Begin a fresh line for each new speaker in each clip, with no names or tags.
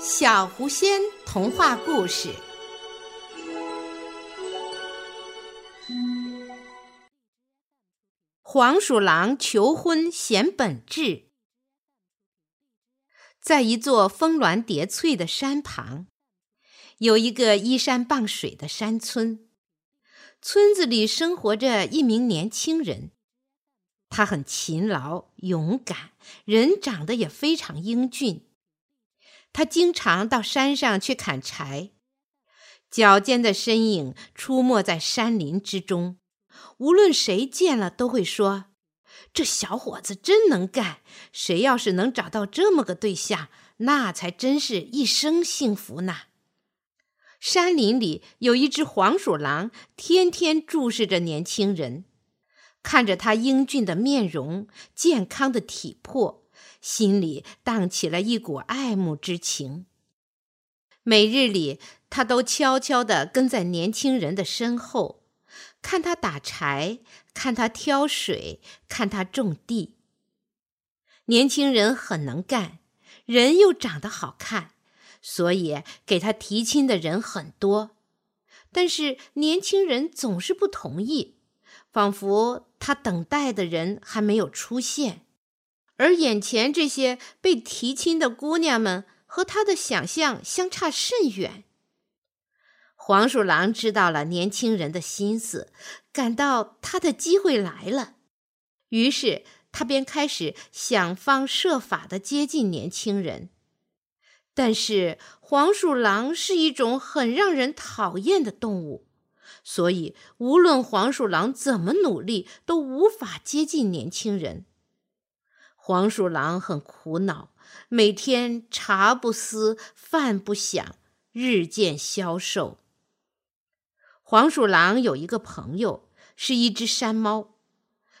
小狐仙童话故事：黄鼠狼求婚显本质。在一座峰峦叠翠的山旁，有一个依山傍水的山村。村子里生活着一名年轻人，他很勤劳勇敢，人长得也非常英俊。他经常到山上去砍柴，矫健的身影出没在山林之中。无论谁见了，都会说：“这小伙子真能干。谁要是能找到这么个对象，那才真是一生幸福呢。”山林里有一只黄鼠狼，天天注视着年轻人，看着他英俊的面容、健康的体魄。心里荡起了一股爱慕之情。每日里，他都悄悄地跟在年轻人的身后，看他打柴，看他挑水，看他种地。年轻人很能干，人又长得好看，所以给他提亲的人很多。但是年轻人总是不同意，仿佛他等待的人还没有出现。而眼前这些被提亲的姑娘们和他的想象相差甚远。黄鼠狼知道了年轻人的心思，感到他的机会来了，于是他便开始想方设法的接近年轻人。但是黄鼠狼是一种很让人讨厌的动物，所以无论黄鼠狼怎么努力，都无法接近年轻人。黄鼠狼很苦恼，每天茶不思饭不想，日渐消瘦。黄鼠狼有一个朋友，是一只山猫。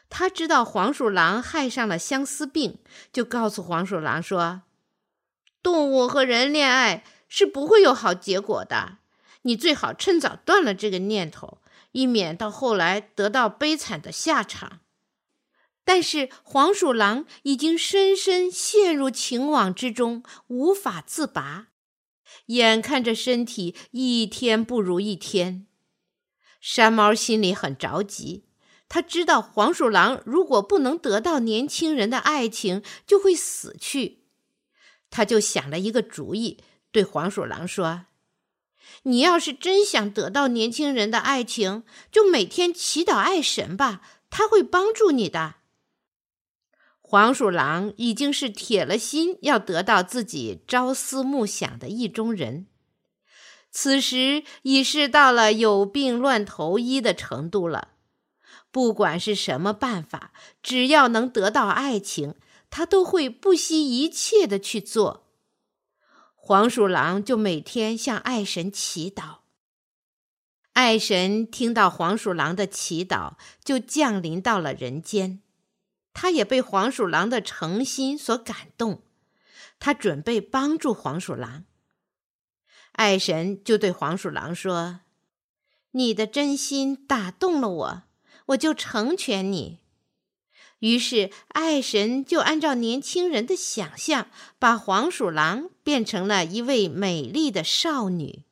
他知道黄鼠狼害上了相思病，就告诉黄鼠狼说：“动物和人恋爱是不会有好结果的，你最好趁早断了这个念头，以免到后来得到悲惨的下场。”但是黄鼠狼已经深深陷入情网之中，无法自拔，眼看着身体一天不如一天，山猫心里很着急。他知道黄鼠狼如果不能得到年轻人的爱情，就会死去。他就想了一个主意，对黄鼠狼说：“你要是真想得到年轻人的爱情，就每天祈祷爱神吧，他会帮助你的。”黄鼠狼已经是铁了心要得到自己朝思暮想的意中人，此时已是到了有病乱投医的程度了。不管是什么办法，只要能得到爱情，他都会不惜一切的去做。黄鼠狼就每天向爱神祈祷，爱神听到黄鼠狼的祈祷，就降临到了人间。他也被黄鼠狼的诚心所感动，他准备帮助黄鼠狼。爱神就对黄鼠狼说：“你的真心打动了我，我就成全你。”于是爱神就按照年轻人的想象，把黄鼠狼变成了一位美丽的少女。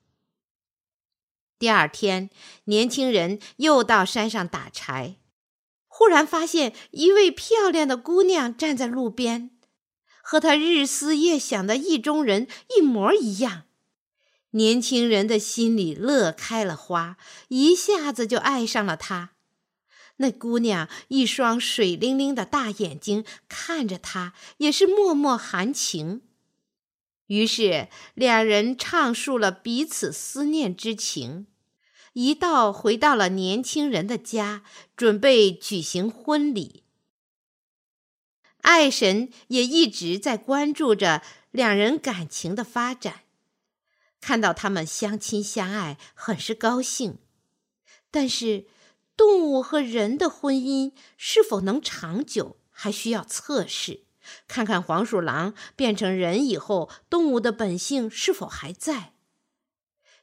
第二天，年轻人又到山上打柴。忽然发现一位漂亮的姑娘站在路边，和他日思夜想的意中人一模一样。年轻人的心里乐开了花，一下子就爱上了她。那姑娘一双水灵灵的大眼睛看着他，也是脉脉含情。于是两人畅述了彼此思念之情。一道回到了年轻人的家，准备举行婚礼。爱神也一直在关注着两人感情的发展，看到他们相亲相爱，很是高兴。但是，动物和人的婚姻是否能长久，还需要测试，看看黄鼠狼变成人以后，动物的本性是否还在。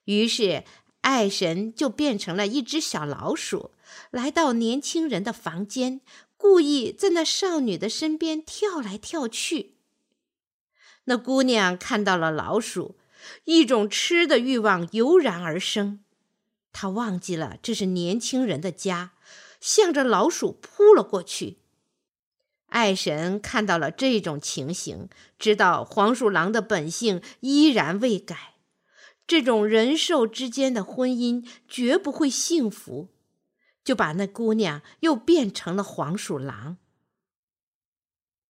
于是。爱神就变成了一只小老鼠，来到年轻人的房间，故意在那少女的身边跳来跳去。那姑娘看到了老鼠，一种吃的欲望油然而生。她忘记了这是年轻人的家，向着老鼠扑了过去。爱神看到了这种情形，知道黄鼠狼的本性依然未改，这种人兽之间的婚姻绝不会幸福，就把那姑娘又变成了黄鼠狼。